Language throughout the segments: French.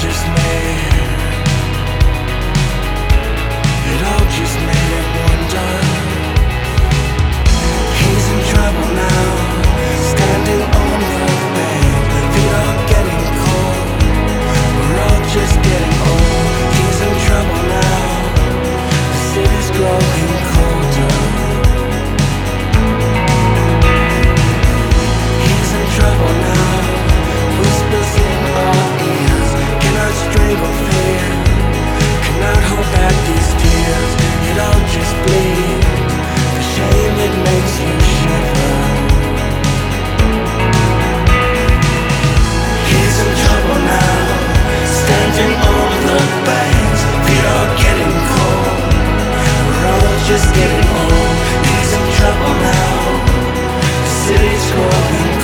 just made. These tears. It all just bleeds. The shame makes you shiver. He's in trouble now. Standing on the banks. Feet are getting cold. We're all just getting old. He's in trouble now. The city's growing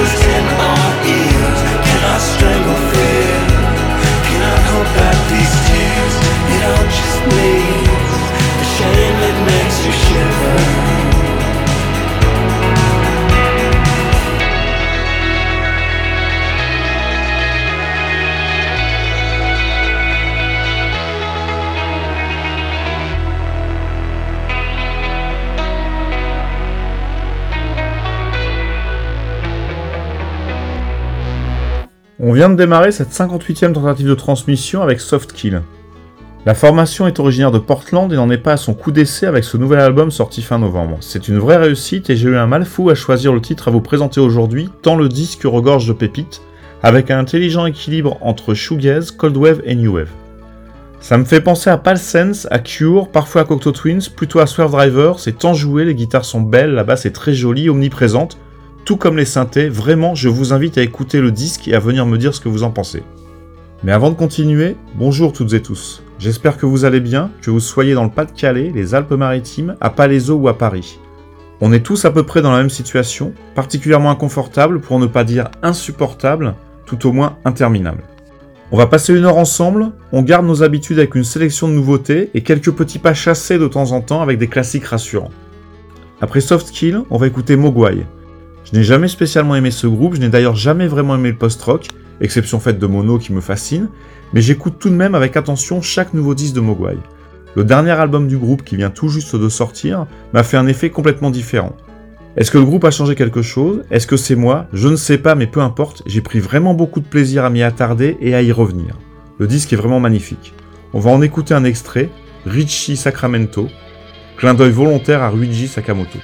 Whispers in our ears. Cannot strangle fear. Cannot hold back these tears. It all just bleeds. The shame it makes you shiver. On vient de démarrer cette 58e tentative de transmission avec Softkill. La formation est originaire de Portland et n'en est pas à son coup d'essai avec ce nouvel album sorti fin novembre. C'est une vraie réussite et j'ai eu un mal fou à choisir le titre à vous présenter aujourd'hui, tant le disque regorge de pépites, avec un intelligent équilibre entre shoegaze, cold wave et new wave. Ça me fait penser à Palsense, à Cure, parfois à Cocteau Twins, plutôt à Swerve Driver, c'est enjoué, les guitares sont belles, la basse est très jolie, omniprésente, tout comme les synthés, vraiment je vous invite à écouter le disque et à venir me dire ce que vous en pensez. Mais avant de continuer, bonjour toutes et tous. J'espère que vous allez bien, que vous soyez dans le Pas-de-Calais, les Alpes-Maritimes, à Palaiseau ou à Paris. On est tous à peu près dans la même situation, particulièrement inconfortable pour ne pas dire insupportable, tout au moins interminable. On va passer une heure ensemble, on garde nos habitudes avec une sélection de nouveautés et quelques petits pas chassés de temps en temps avec des classiques rassurants. Après Softkill, on va écouter Mogwai. Je n'ai jamais spécialement aimé ce groupe, je n'ai d'ailleurs jamais vraiment aimé le post-rock, exception faite de Mono qui me fascine, mais j'écoute tout de même avec attention chaque nouveau disque de Mogwai. Le dernier album du groupe qui vient tout juste de sortir m'a fait un effet complètement différent. Est-ce que le groupe a changé quelque chose? Est-ce que c'est moi? Je ne sais pas, mais peu importe, j'ai pris vraiment beaucoup de plaisir à m'y attarder et à y revenir. Le disque est vraiment magnifique. On va en écouter un extrait, Richie Sacramento, clin d'œil volontaire à Ruiji Sakamoto.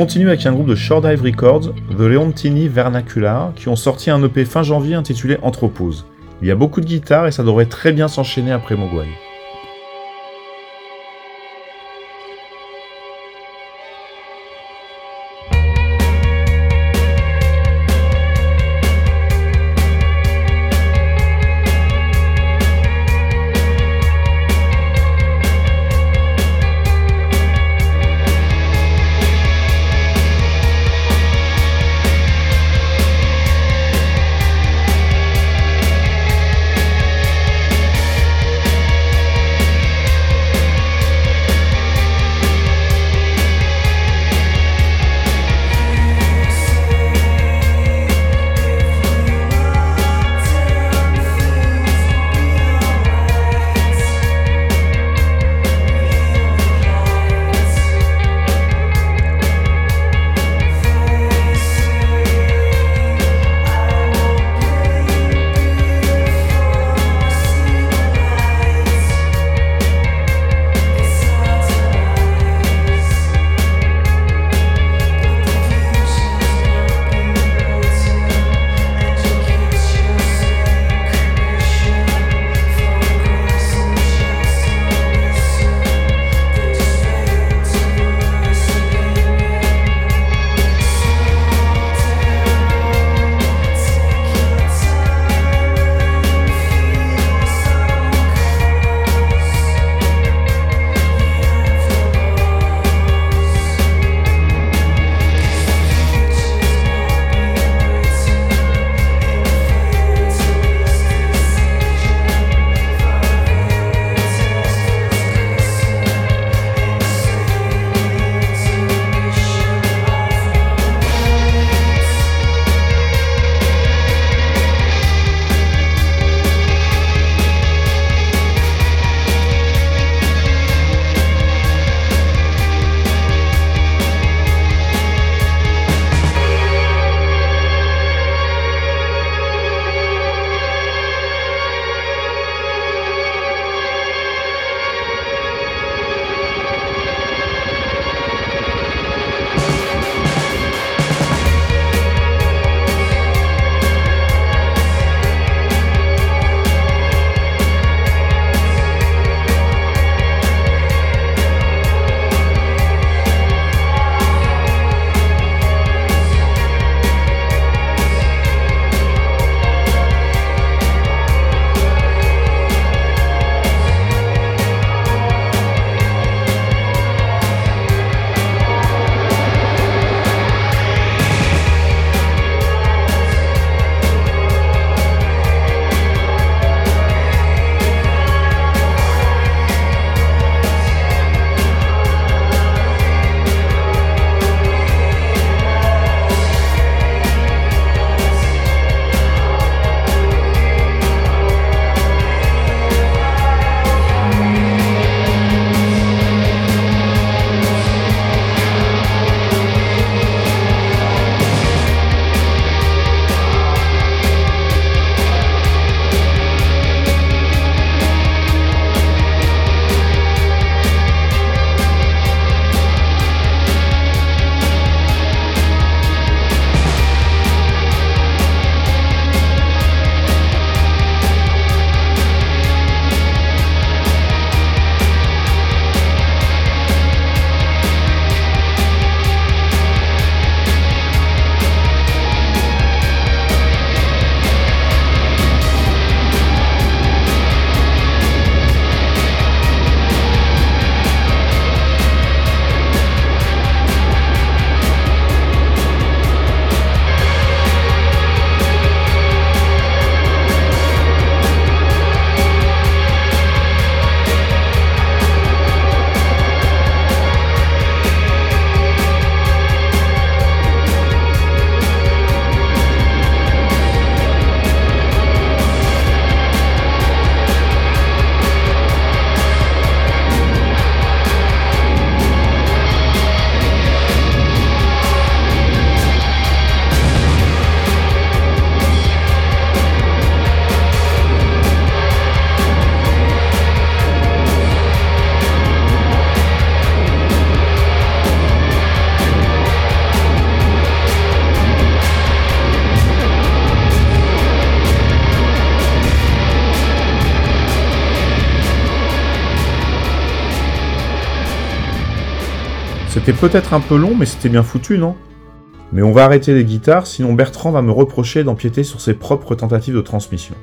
Continue avec un groupe de Short Dive Records, The Leontini Vernacular, qui ont sorti un EP fin janvier intitulé Anthropose. Il y a beaucoup de guitares et ça devrait très bien s'enchaîner après Mogwai. Peut-être un peu long, mais c'était bien foutu, non? Mais on va arrêter les guitares, sinon Bertrand va me reprocher d'empiéter sur ses propres tentatives de transmission.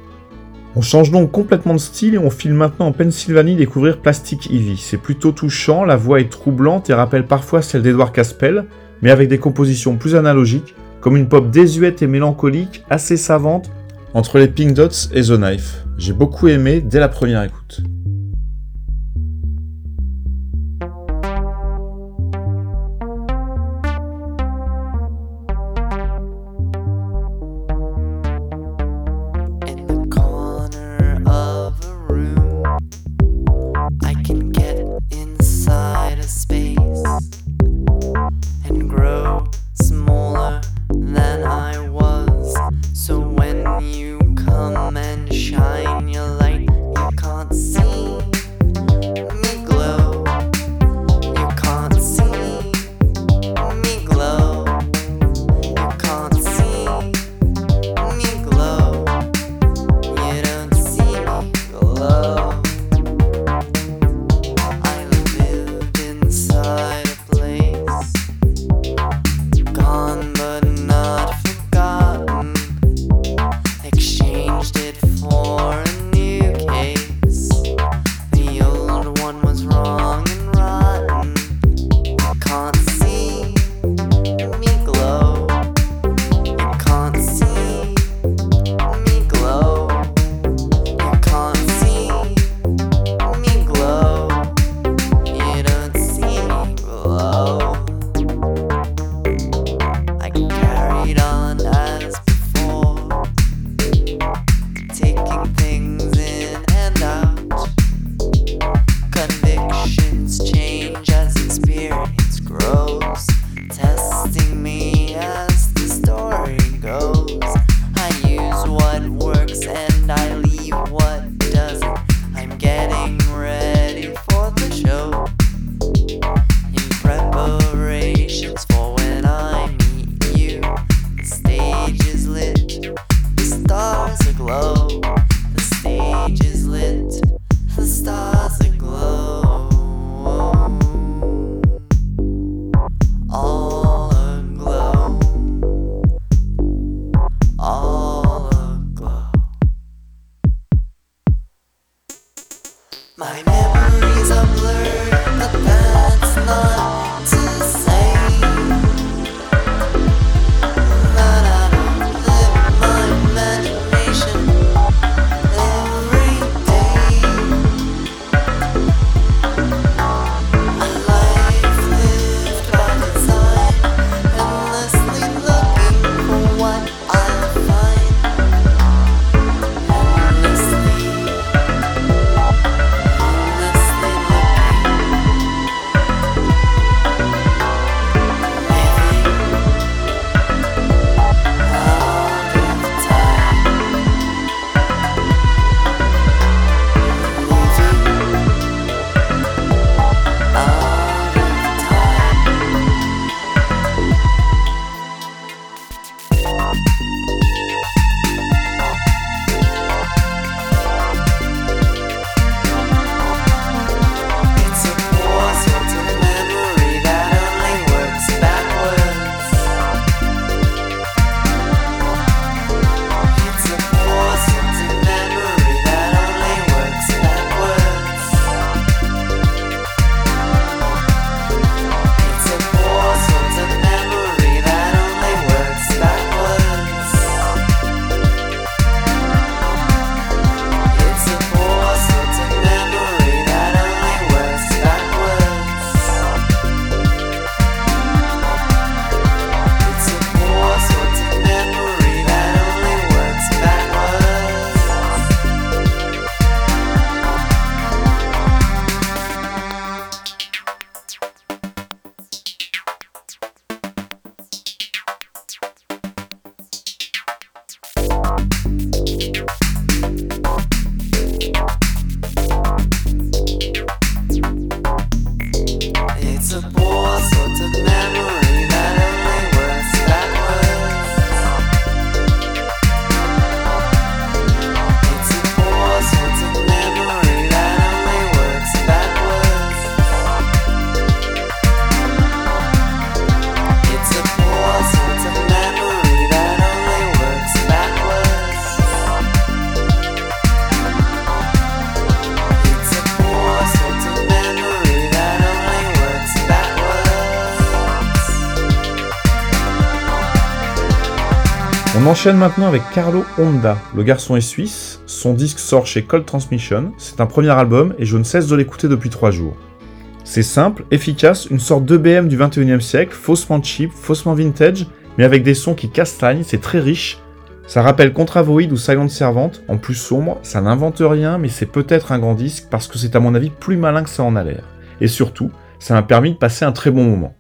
On change donc complètement de style et on file maintenant en Pennsylvanie découvrir Plastic Heavy. C'est plutôt touchant, la voix est troublante et rappelle parfois celle d'Edward Caspel, mais avec des compositions plus analogiques, comme une pop désuète et mélancolique, assez savante, entre les Pink Dots et The Knife. J'ai beaucoup aimé dès la première écoute. Enchaîne maintenant avec Carlo Honda. Le garçon est suisse, son disque sort chez Cold Transmission, c'est un premier album et je ne cesse de l'écouter depuis 3 jours. C'est simple, efficace, une sorte d'EBM du 21e siècle, faussement cheap, faussement vintage, mais avec des sons qui castagnent, c'est très riche. Ça rappelle Contravoid ou Silent Servante, en plus sombre, ça n'invente rien, mais c'est peut-être un grand disque parce que c'est à mon avis plus malin que ça en a l'air. Et surtout, ça m'a permis de passer un très bon moment.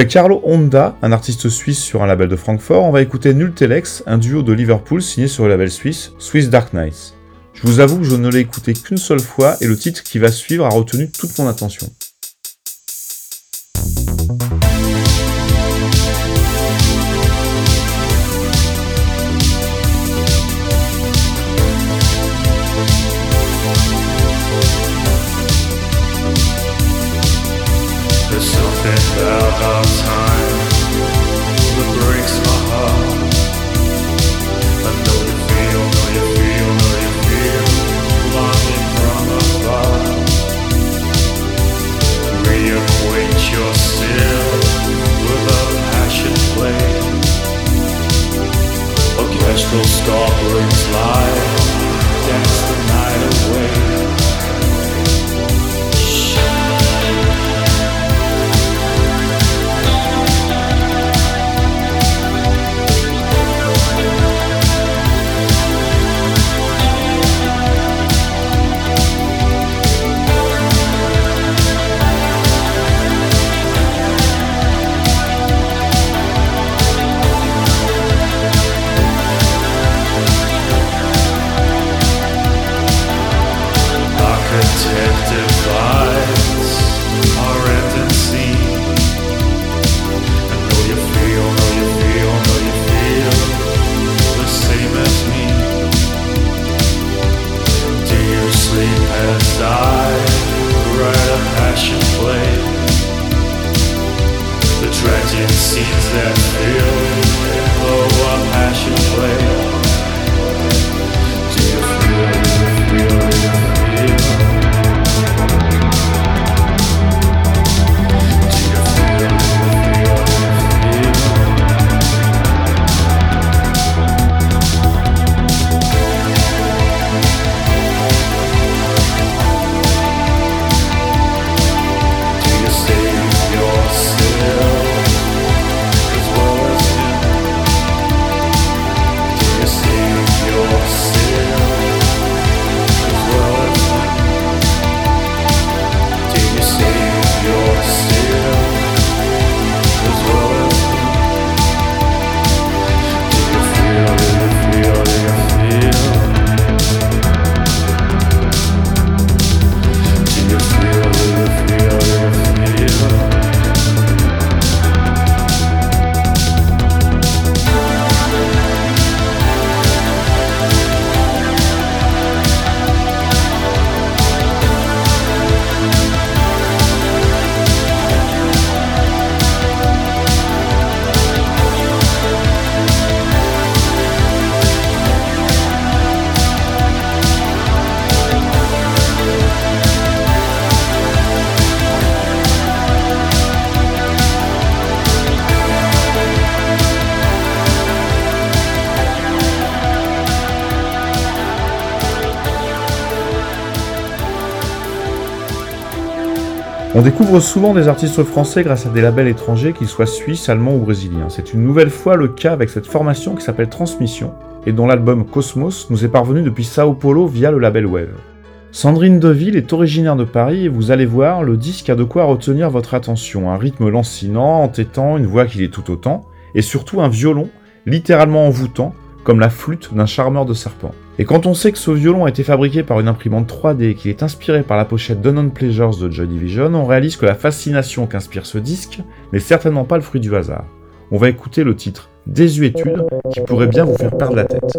Après Carlo Honda, un artiste suisse sur un label de Francfort, on va écouter Nultelex, un duo de Liverpool signé sur le label suisse Swiss Dark Knights. Je vous avoue que je ne l'ai écouté qu'une seule fois et le titre qui va suivre a retenu toute mon attention. On découvre souvent des artistes français grâce à des labels étrangers, qu'ils soient suisses, allemands ou brésiliens. C'est une nouvelle fois le cas avec cette formation qui s'appelle Transmission, et dont l'album Cosmos nous est parvenu depuis Sao Paulo via le label Wave. Sandrine Deville est originaire de Paris et vous allez voir, le disque a de quoi retenir votre attention. Un rythme lancinant, entêtant, une voix qui est tout autant, et surtout un violon, littéralement envoûtant, comme la flûte d'un charmeur de serpent. Et quand on sait que ce violon a été fabriqué par une imprimante 3D et est inspiré par la pochette d'Unknown Pleasures de Joy Division, on réalise que la fascination qu'inspire ce disque n'est certainement pas le fruit du hasard. On va écouter le titre Désuétude qui pourrait bien vous faire perdre la tête.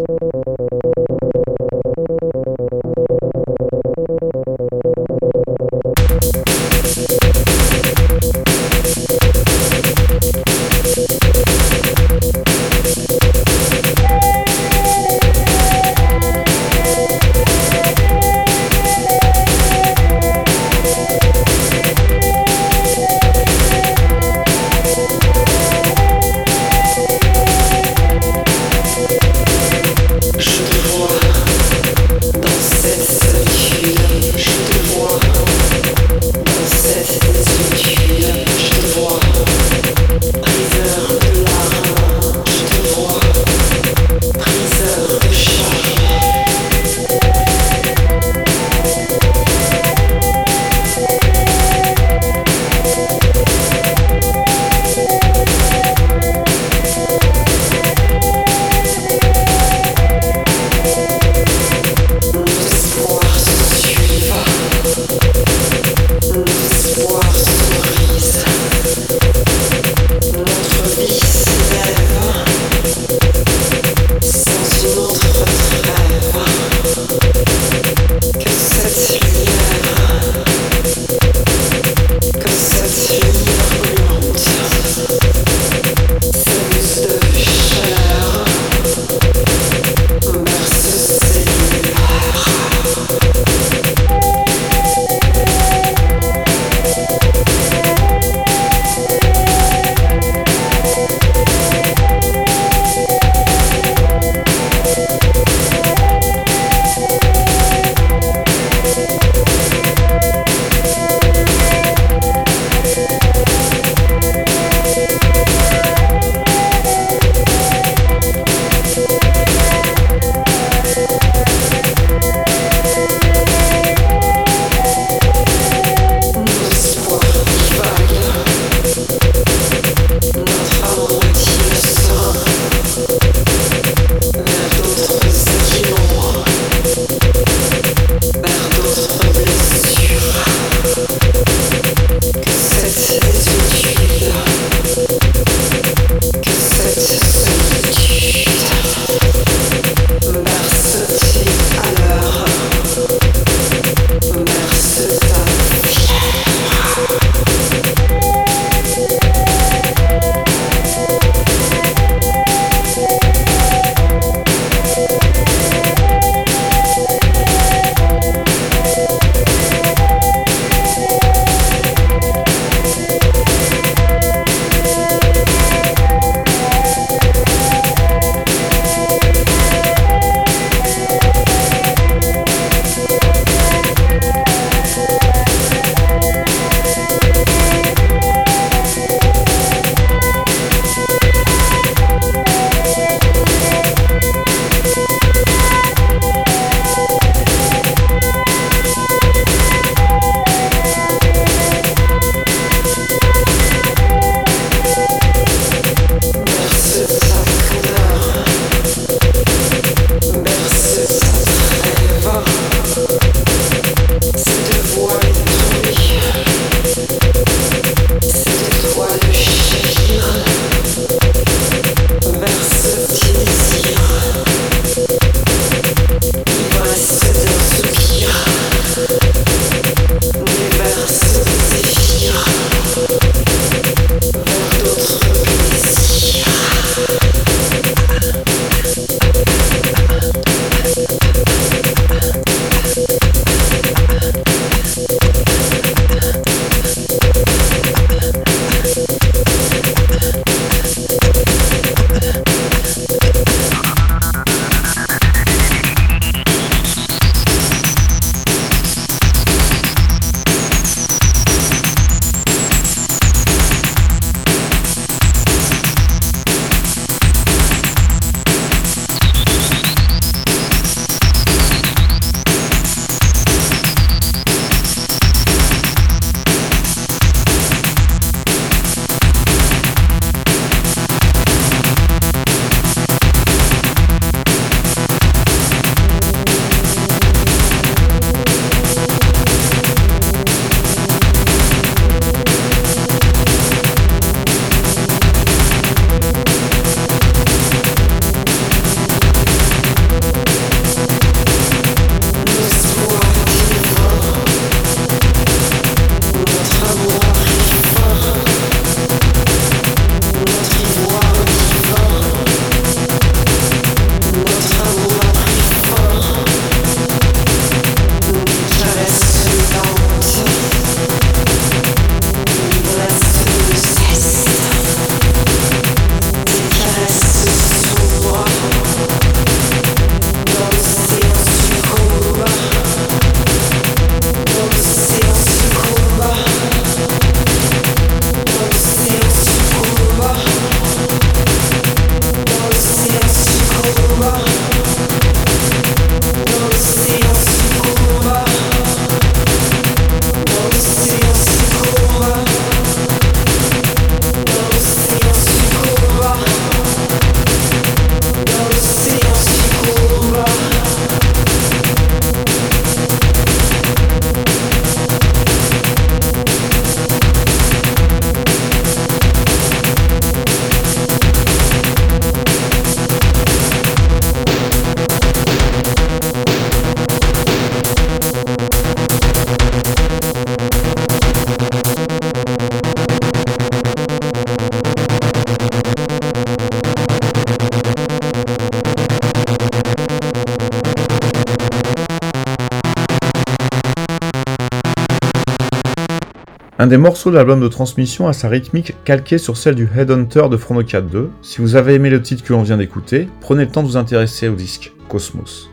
Un des morceaux de l'album de transmission a sa rythmique calquée sur celle du Headhunter de 4 2. Si vous avez aimé le titre que l'on vient d'écouter, prenez le temps de vous intéresser au disque Cosmos.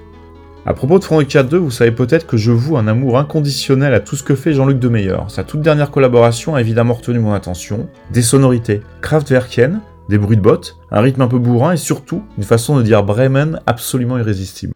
À propos de 4 2, vous savez peut-être que je voue un amour inconditionnel à tout ce que fait Jean-Luc Demeyer. Sa toute dernière collaboration a évidemment retenu mon attention. Des sonorités Kraftwerkiennes, des bruits de bottes, un rythme un peu bourrin et surtout une façon de dire Bremen absolument irrésistible.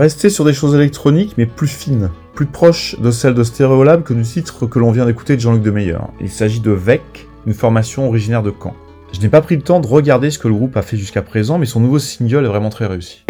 Rester sur des choses électroniques mais plus fines, plus proches de celles de Stereolab que du titre que l'on vient d'écouter de Jean-Luc Demeyer. Il s'agit de VEC, une formation originaire de Caen. Je n'ai pas pris le temps de regarder ce que le groupe a fait jusqu'à présent, mais son nouveau single est vraiment très réussi.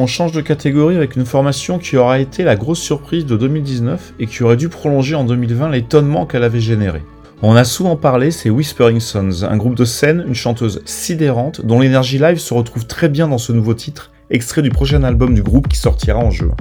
On change de catégorie avec une formation qui aura été la grosse surprise de 2019 et qui aurait dû prolonger en 2020 l'étonnement qu'elle avait généré. On a souvent parlé, c'est Whispering Sons, un groupe de scène, une chanteuse sidérante, dont l'énergie live se retrouve très bien dans ce nouveau titre, extrait du prochain album du groupe qui sortira en juin.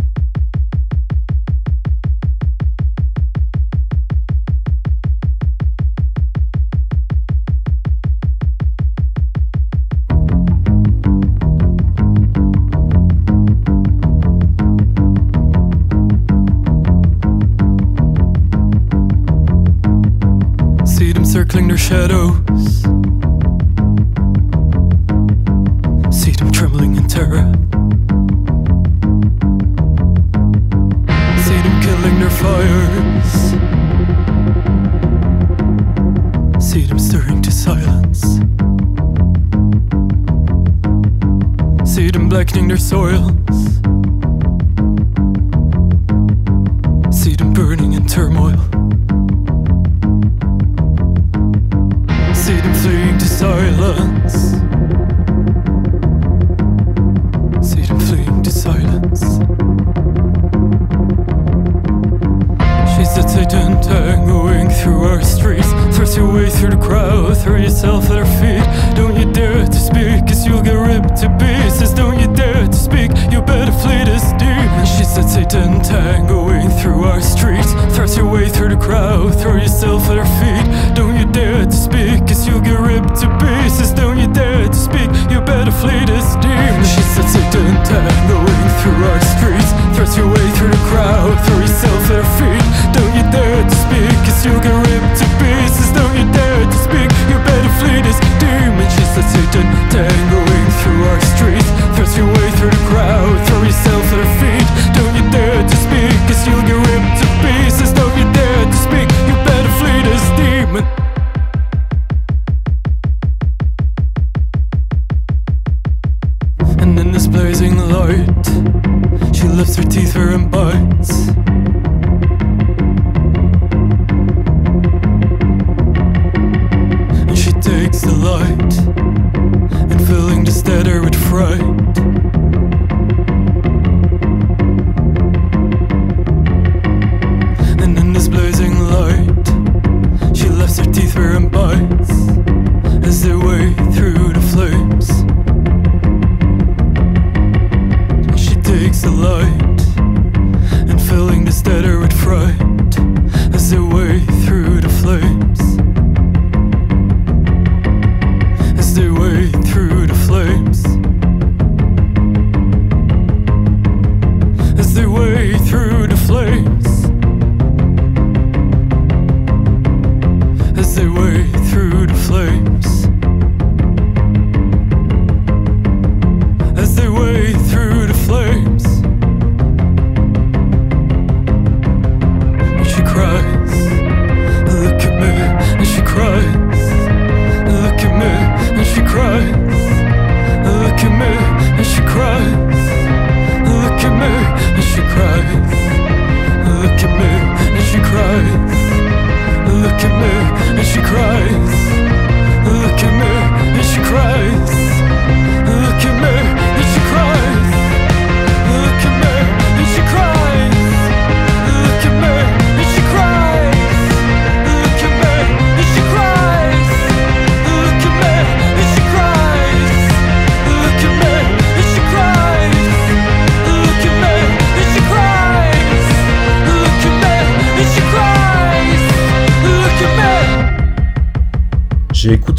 Shadows. See them trembling in terror. See them killing their fires. See them stirring to silence. See them blackening their soils.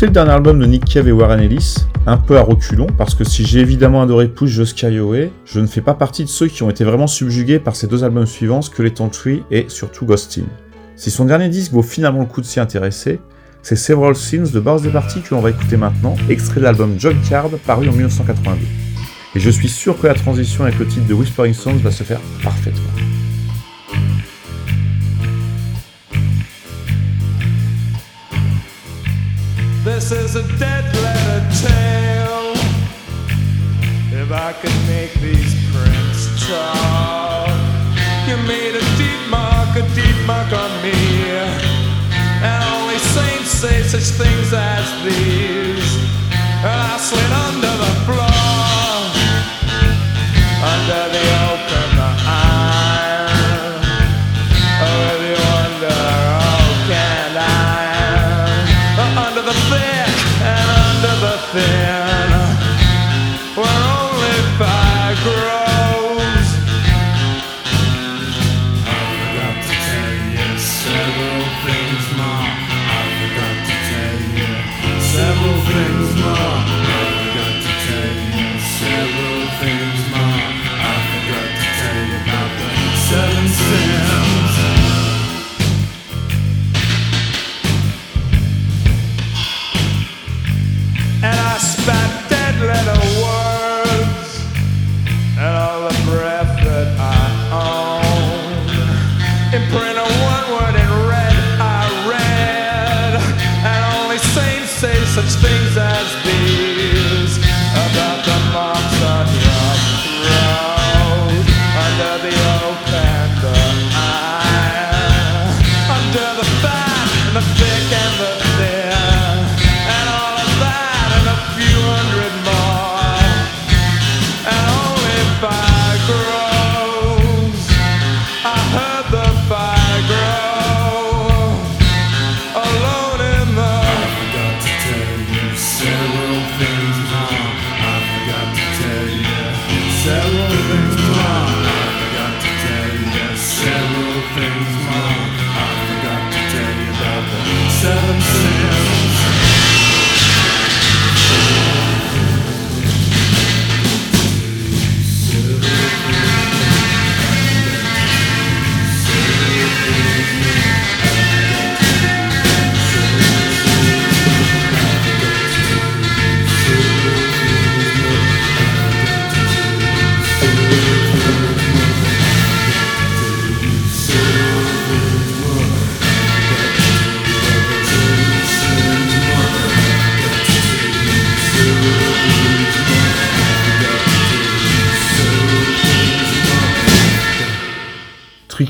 Écouté le dernier album de Nick Cave et Warren Ellis, un peu à reculons, parce que si j'ai évidemment adoré Push Just Away, je ne fais pas partie de ceux qui ont été vraiment subjugués par ces deux albums suivants, Skeleton Tree et surtout Ghostin. Si son dernier disque vaut finalement le coup de s'y intéresser, c'est Several Sins de Birthday Party que l'on va écouter maintenant, extrait de l'album Junkyard paru en 1982. Et je suis sûr que la transition avec le titre de Whispering Songs va se faire parfaitement. This is a dead letter tale. If I could make these prints talk, you made a deep mark, a deep mark on me. And only saints say such things as these. And I slid under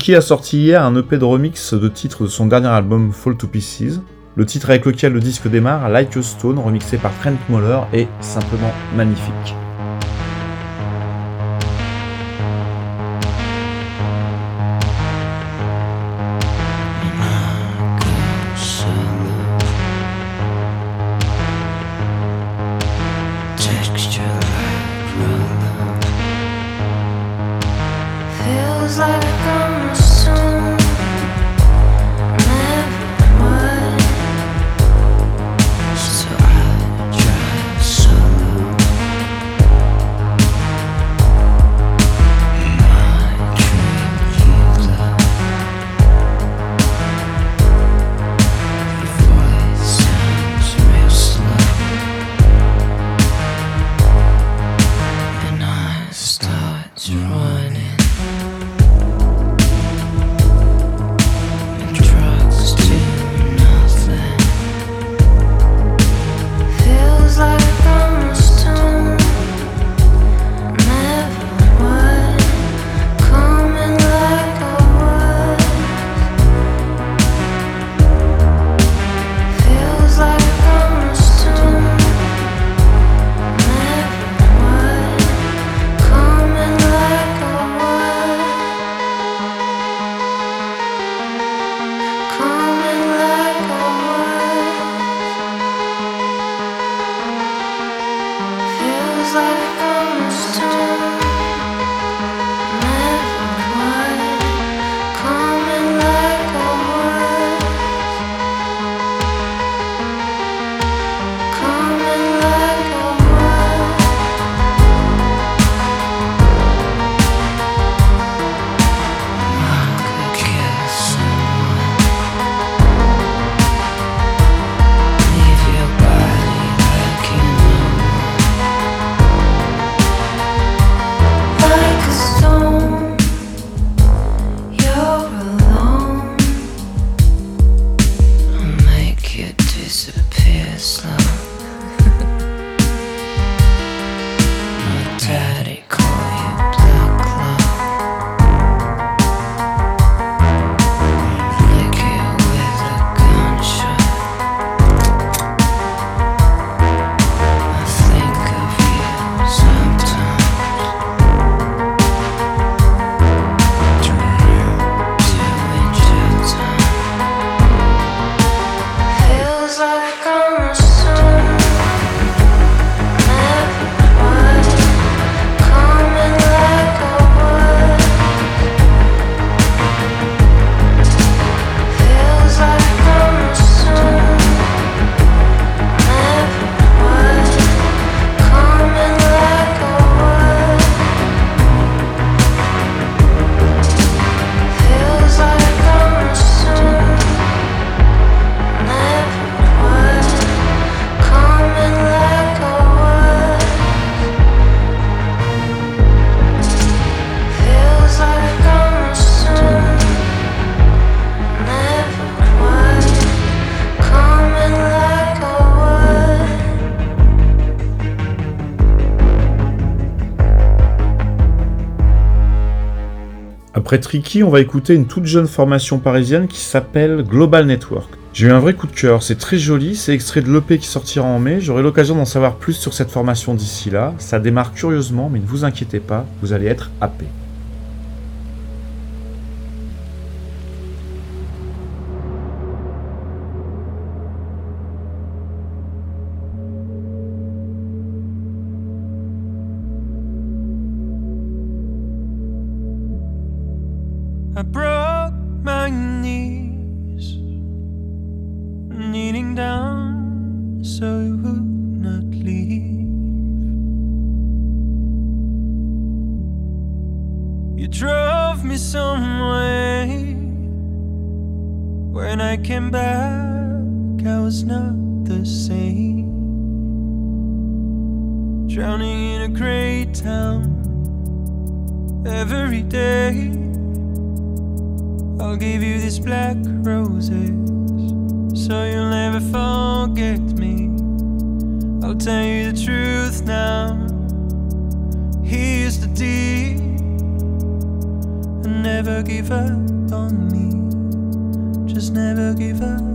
Nicky a sorti hier un EP de remix de titre de son dernier album Fall to Pieces, le titre avec lequel le disque démarre, Like a Stone, remixé par Trent Moller, est simplement magnifique. Après Tricky, on va écouter une toute jeune formation parisienne qui s'appelle Global Network. J'ai eu un vrai coup de cœur, c'est très joli, c'est extrait de l'EP qui sortira en mai, j'aurai l'occasion d'en savoir plus sur cette formation d'ici là, ça démarre curieusement mais ne vous inquiétez pas, vous allez être happé. Drowning in a great town every day. I'll give you these black roses so you'll never forget me. I'll tell you the truth now. Here's the deal and never give up on me. Just never give up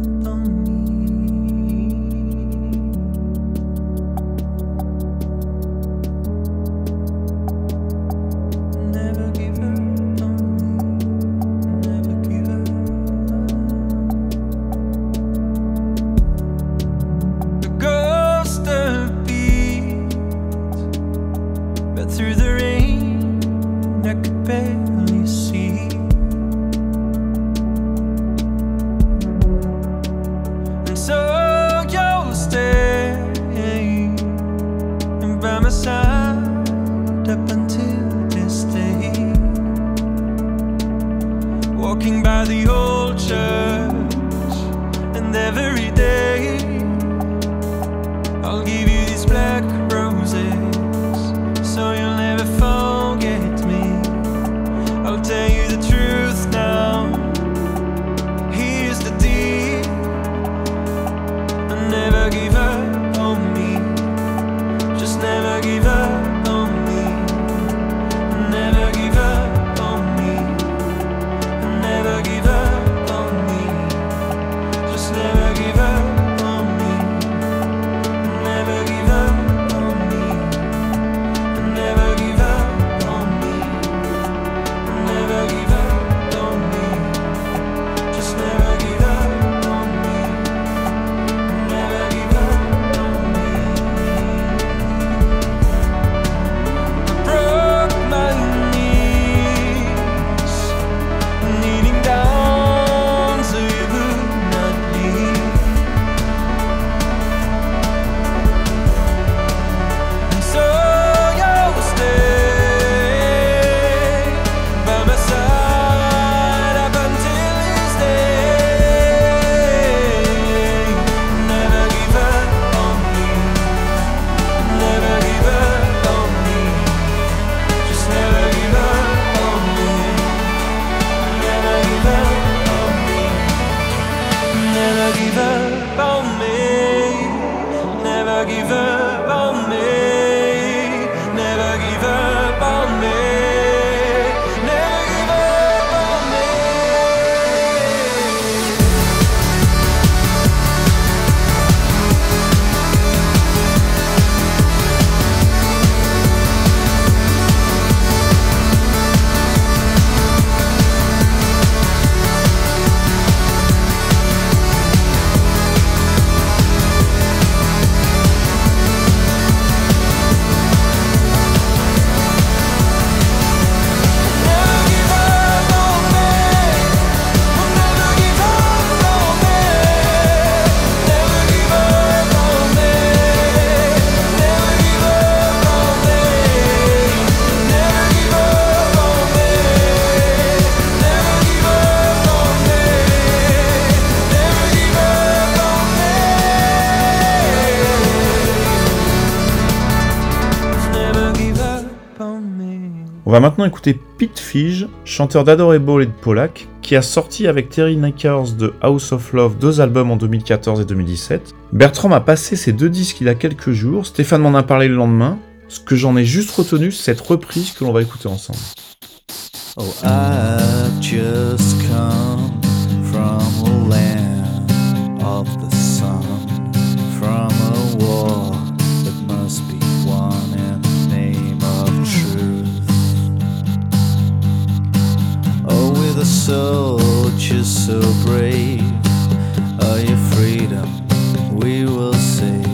va maintenant écouter Pete Fige, chanteur d'Adorable et de Polak, qui a sorti avec Terry Nickers de House of Love deux albums en 2014 et 2017. Bertrand a passé ces deux disques il y a quelques jours, Stéphane m'en a parlé le lendemain. Ce que j'en ai juste retenu, c'est cette reprise que l'on va écouter ensemble. the soldiers so brave. Are your freedom we will save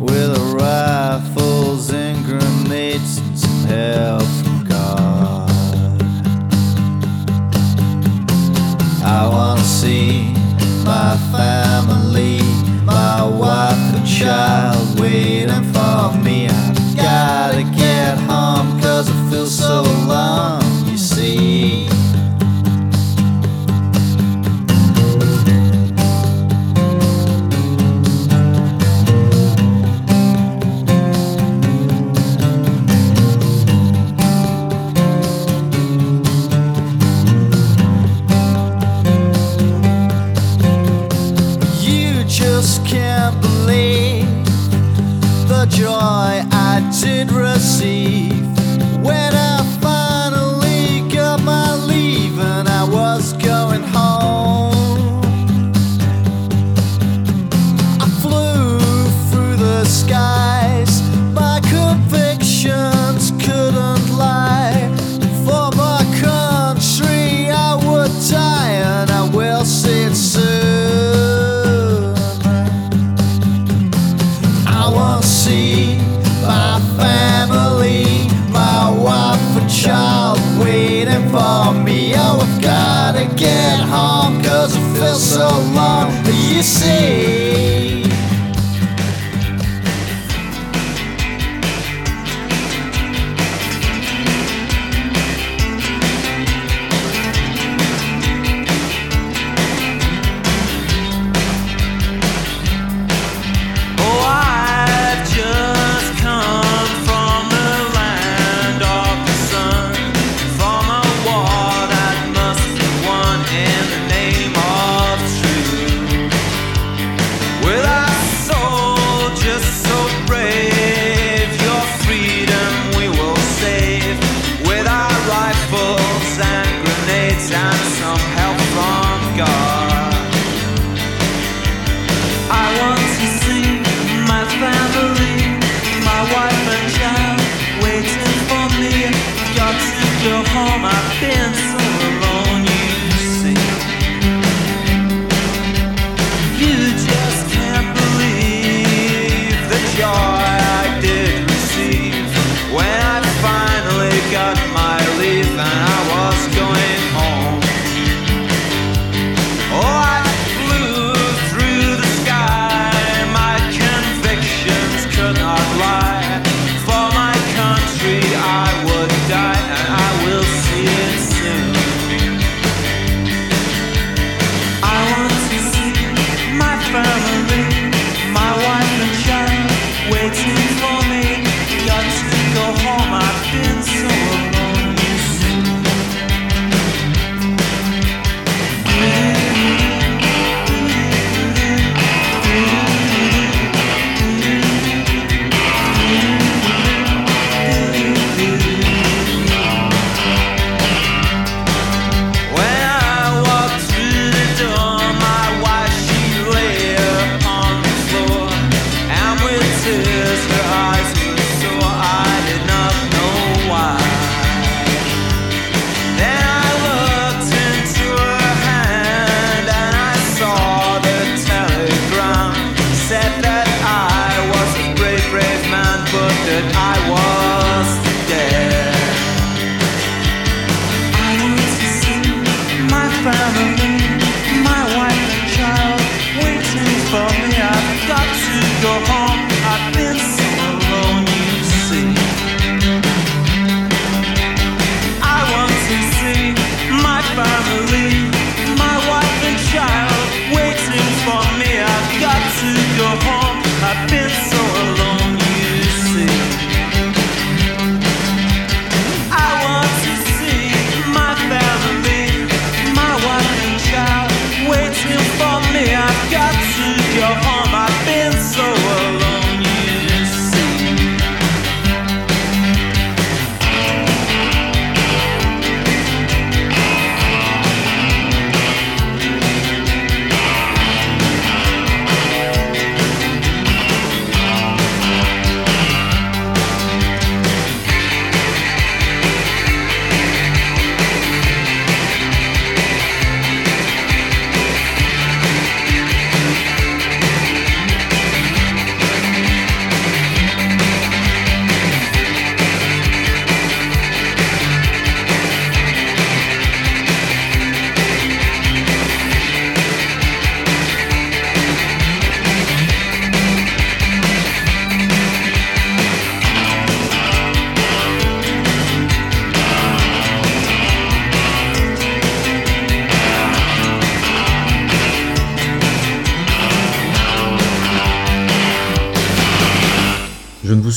with our rifles and grenades and some help from God. I wanna see my family, my wife and child waiting for me. I gotta get home cause I feel so alone. did receive. você.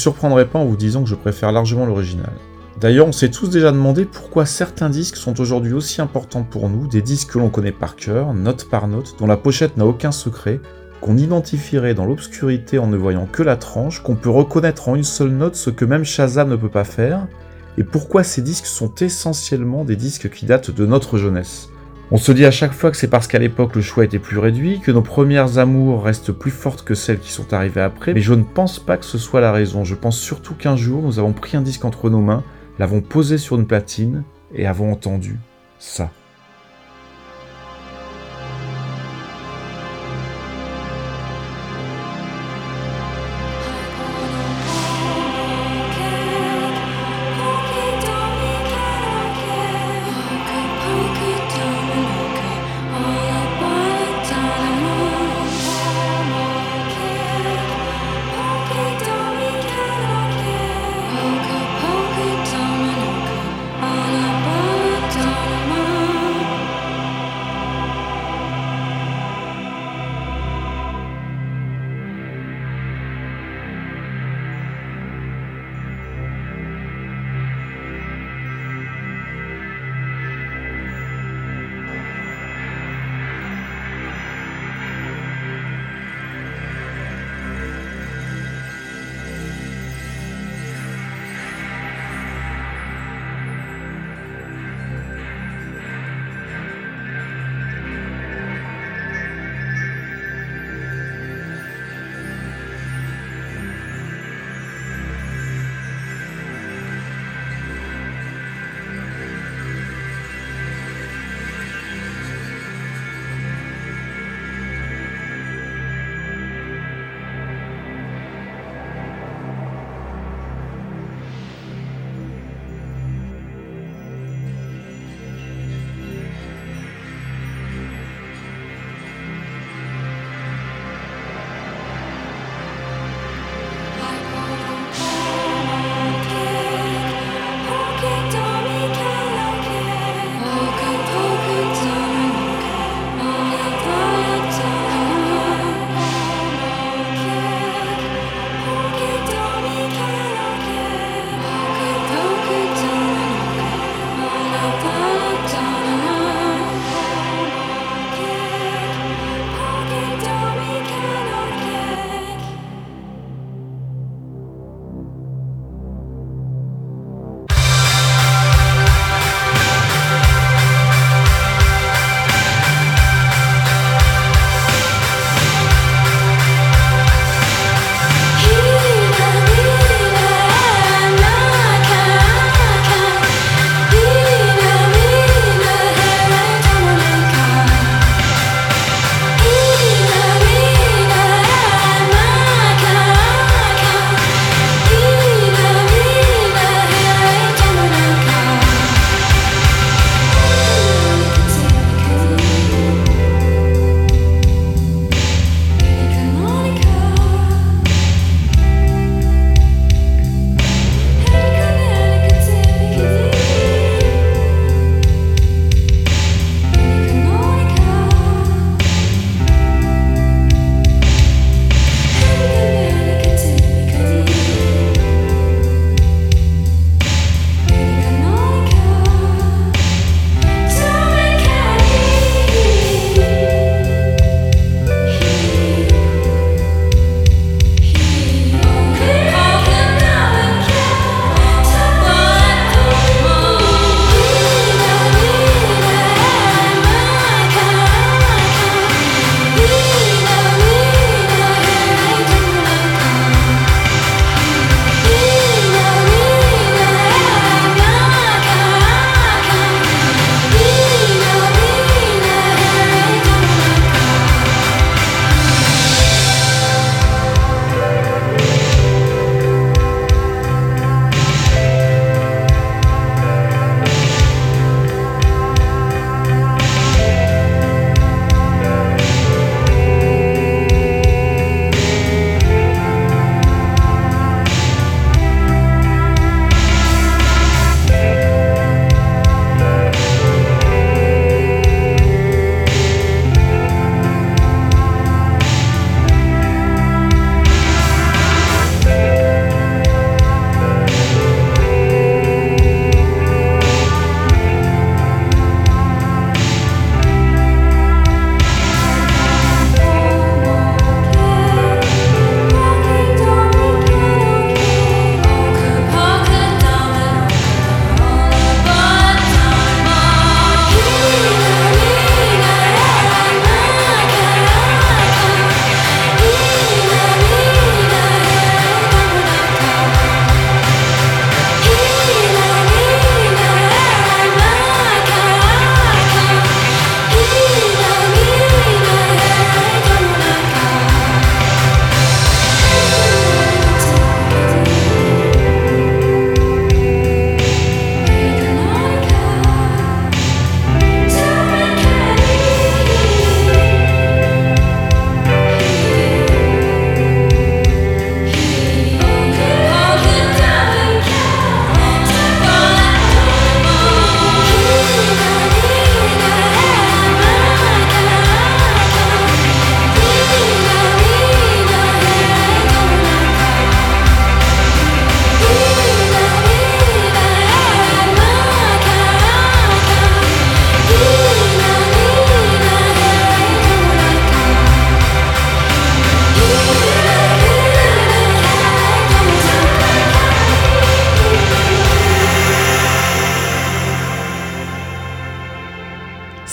Surprendrai pas en vous disant que je préfère largement l'original. D'ailleurs, on s'est tous déjà demandé pourquoi certains disques sont aujourd'hui aussi importants pour nous, des disques que l'on connaît par cœur, note par note, dont la pochette n'a aucun secret, qu'on identifierait dans l'obscurité en ne voyant que la tranche, qu'on peut reconnaître en une seule note ce que même Shazam ne peut pas faire, et pourquoi ces disques sont essentiellement des disques qui datent de notre jeunesse. On se dit à chaque fois que c'est parce qu'à l'époque le choix était plus réduit, que nos premières amours restent plus fortes que celles qui sont arrivées après, mais je ne pense pas que ce soit la raison. Je pense surtout qu'un jour nous avons pris un disque entre nos mains, l'avons posé sur une platine et avons entendu ça.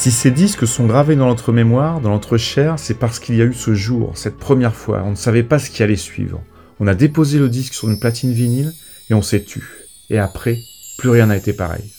Si ces disques sont gravés dans notre mémoire, dans notre chair, c'est parce qu'il y a eu ce jour, cette première fois. On ne savait pas ce qui allait suivre. On a déposé le disque sur une platine vinyle et on s'est tu. Et après, plus rien n'a été pareil.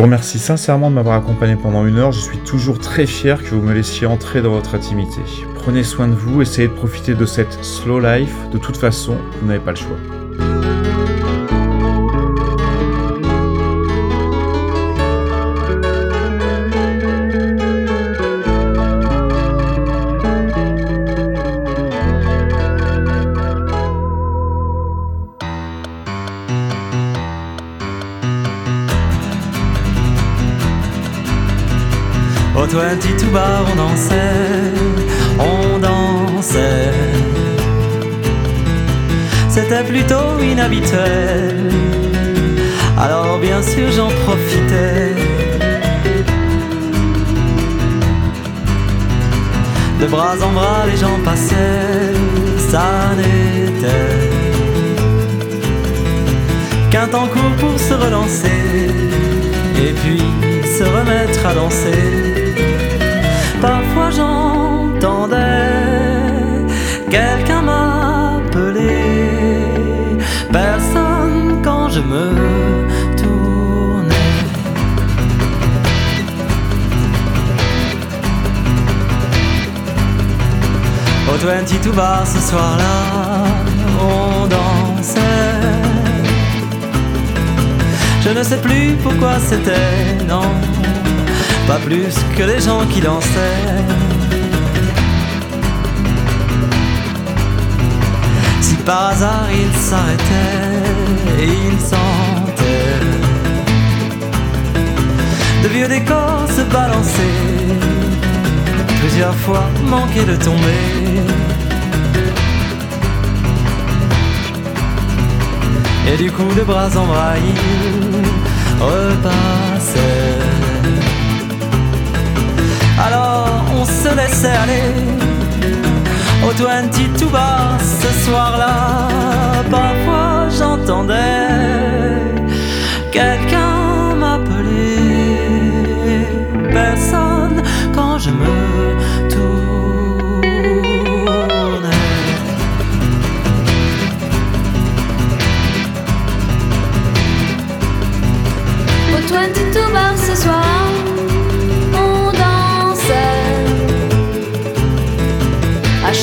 Vous remercie sincèrement de m'avoir accompagné pendant une heure, je suis toujours très fier que vous me laissiez entrer dans votre intimité. Prenez soin de vous, essayez de profiter de cette slow life, de toute façon, vous n'avez pas le choix. Au 22 bar on dansait, on dansait. C'était plutôt inhabituel. Alors bien sûr j'en profitais. De bras en bras les gens passaient, ça n'était qu'un temps court pour se relancer et puis se remettre à danser. Quelqu'un m'appeler, personne quand je me tournais. Au 22 bar ce soir-là, on dansait. Je ne sais plus pourquoi c'était, non, pas plus que les gens qui dansaient. Par hasard ils s'arrêtaient et ils sentaient de vieux décors se balancer, plusieurs fois manquer de tomber. Et du coup de bras en bras ils repassaient. Alors on se laissait aller Au 22 bar ce soir-là Parfois j'entendais Quelqu'un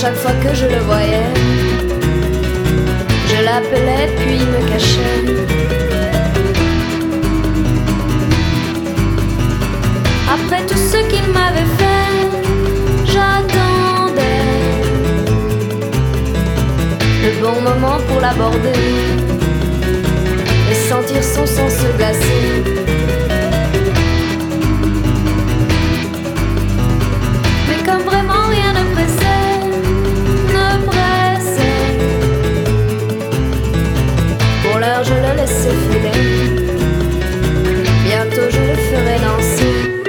chaque fois que je le voyais, je l'appelais puis me cachais. Après tout ce qu'il m'avait fait, j'attendais le bon moment pour l'aborder et sentir son sang se glacer. Bientôt je le ferai danser.